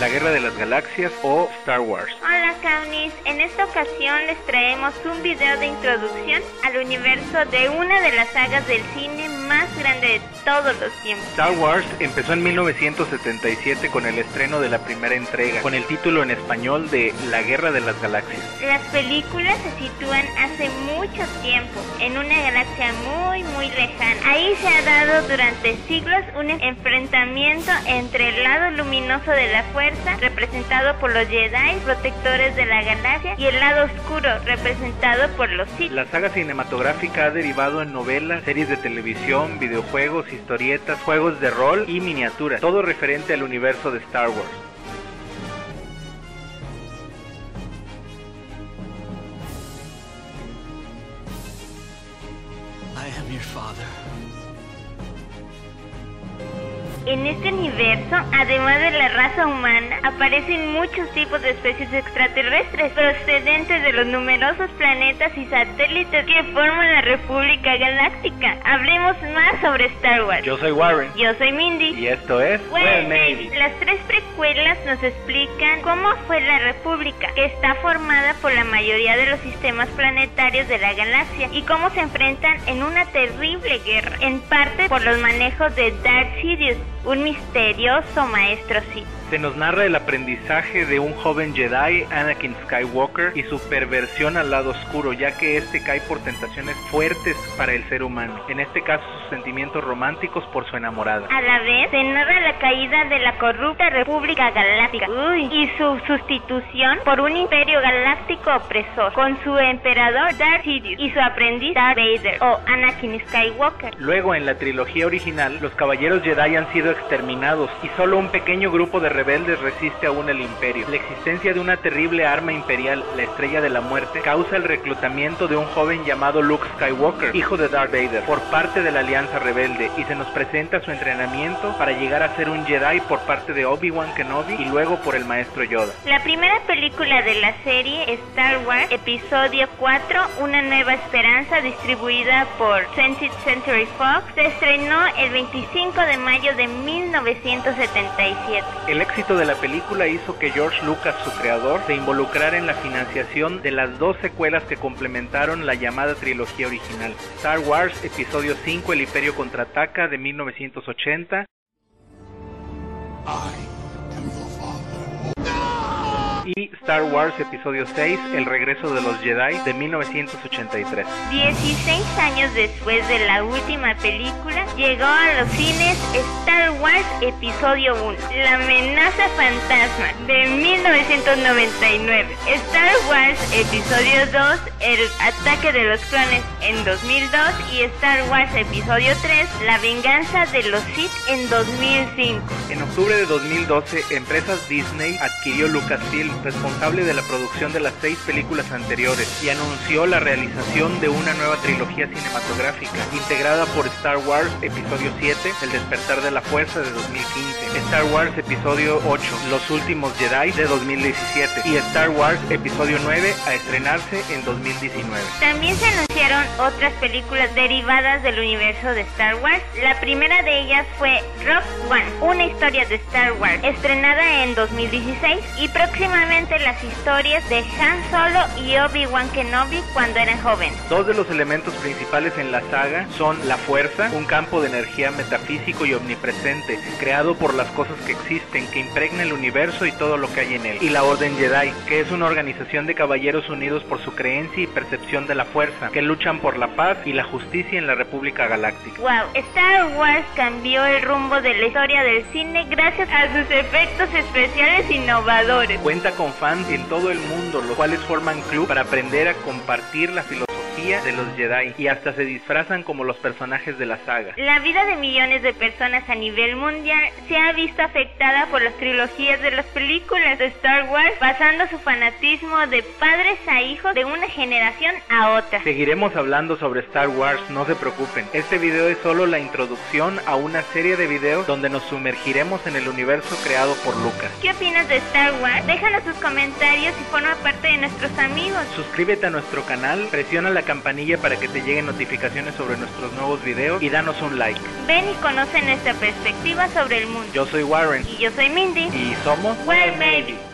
La Guerra de las Galaxias o Star Wars. Hola Kaunis, en esta ocasión les traemos un video de introducción al universo de una de las sagas del cine más grande de todos los tiempos. Star Wars empezó en 1977 con el estreno de la primera entrega, con el título en español de La Guerra de las Galaxias. Las películas se sitúan hace mucho tiempo, en una galaxia muy muy lejana. Ahí se ha dado durante siglos un enfrentamiento entre el lado luminoso de la fuerza, representado por los Jedi, protectores de la galaxia, y el lado oscuro, representado por los Sith. La saga cinematográfica ha derivado en novelas, series de televisión, videojuegos, historietas, juegos de rol y miniaturas, todo referente al universo de Star Wars. En este universo, además de la raza humana, aparecen muchos tipos de especies extraterrestres procedentes de los numerosos planetas y satélites que forman la República Galáctica. Hablemos más sobre Star Wars. Yo soy Warren Yo soy Mindy. y esto es Well, Navy. Las tres precuelas nos explican cómo fue la República, que está formada por la mayoría de los sistemas planetarios de la galaxia y cómo se enfrentan en una terrible guerra, en parte por los manejos de Darth Sidious, un misterioso maestro Sith. Se nos narra el aprendizaje de un joven Jedi, Anakin Skywalker, y su perversión al lado oscuro, ya que este cae por tentaciones fuertes para el ser humano. En este caso, sus sentimientos románticos por su enamorada. A la vez, se narra la caída de la corrupta República Galáctica Uy, y su sustitución por un imperio galáctico opresor, con su emperador Darth Sidious y su aprendiz Darth Vader o Anakin Skywalker. Luego, en la trilogía original, los caballeros Jedi han sido exterminados y solo un pequeño grupo de rebeldes resiste aún el imperio. La existencia de una terrible arma imperial, la Estrella de la Muerte, causa el reclutamiento de un joven llamado Luke Skywalker, hijo de Darth Vader, por parte de la Alianza Rebelde y se nos presenta su entrenamiento para llegar a ser un Jedi por parte de Obi-Wan Kenobi y luego por el maestro Yoda. La primera película de la serie Star Wars, episodio 4, Una nueva esperanza, distribuida por 20th Century Fox, se estrenó el 25 de mayo de 1977. El éxito de la película hizo que George Lucas, su creador, se involucrara en la financiación de las dos secuelas que complementaron la llamada trilogía original. Star Wars Episodio 5 El Imperio Contraataca de 1980 y Star Wars Episodio 6 El Regreso de los Jedi de 1983. 16 años después de la última película, llegó a los cines Star Wars Episodio 1, La amenaza fantasma de 1999, Star Wars Episodio 2, El ataque de los clones en 2002 y Star Wars Episodio 3, La venganza de los Sith en 2005. En octubre de 2012, Empresas Disney adquirió Lucasfilm, responsable de la producción de las seis películas anteriores, y anunció la realización de una nueva trilogía cinematográfica, integrada por Star Wars Episodio 7, El despertar de la fuerza de 2015, Star Wars Episodio 8, Los últimos Jedi de 2017, y Star Wars Episodio 9 a estrenarse en 2019. También se anunciaron otras películas derivadas del universo de Star Wars. La primera de ellas fue Rock One, una historia de Star Wars, estrenada en 2016 y próximamente las historias de Han Solo y Obi-Wan Kenobi cuando eran jóvenes. Dos de los elementos principales en la saga son la fuerza, un campo de energía metafísico y omnipresente, creado por las cosas que existen, que impregna el universo y todo lo que hay en él, y la Orden Jedi, que es una organización de caballeros unidos por su creencia y percepción de la fuerza, que luchan por la paz y la justicia en la República Galáctica. Wow, Star Wars cambió el rumbo de la historia del cine gracias a sus efectos especiales innovadores. Cuenta con fans en todo el mundo, los cuales forman club para aprender a compartir la filosofía de los Jedi y hasta se disfrazan como los personajes de la saga. La vida de millones de personas a nivel mundial se ha visto afectada por las trilogías de las películas de Star Wars, pasando su fanatismo de padres a hijos de una generación a otra. Seguiremos hablando sobre Star Wars, no se preocupen. Este video es solo la introducción a una serie de videos donde nos sumergiremos en el universo creado por Lucas. ¿Qué opinas de Star Wars? Déjanos tus comentarios y forma parte de nuestros amigos. Suscríbete a nuestro canal, presiona la campanilla para que te lleguen notificaciones sobre nuestros nuevos videos y danos un like. Ven y conoce nuestra perspectiva sobre el mundo. Yo soy Warren Y yo soy Mindy. y somos Well, maybe.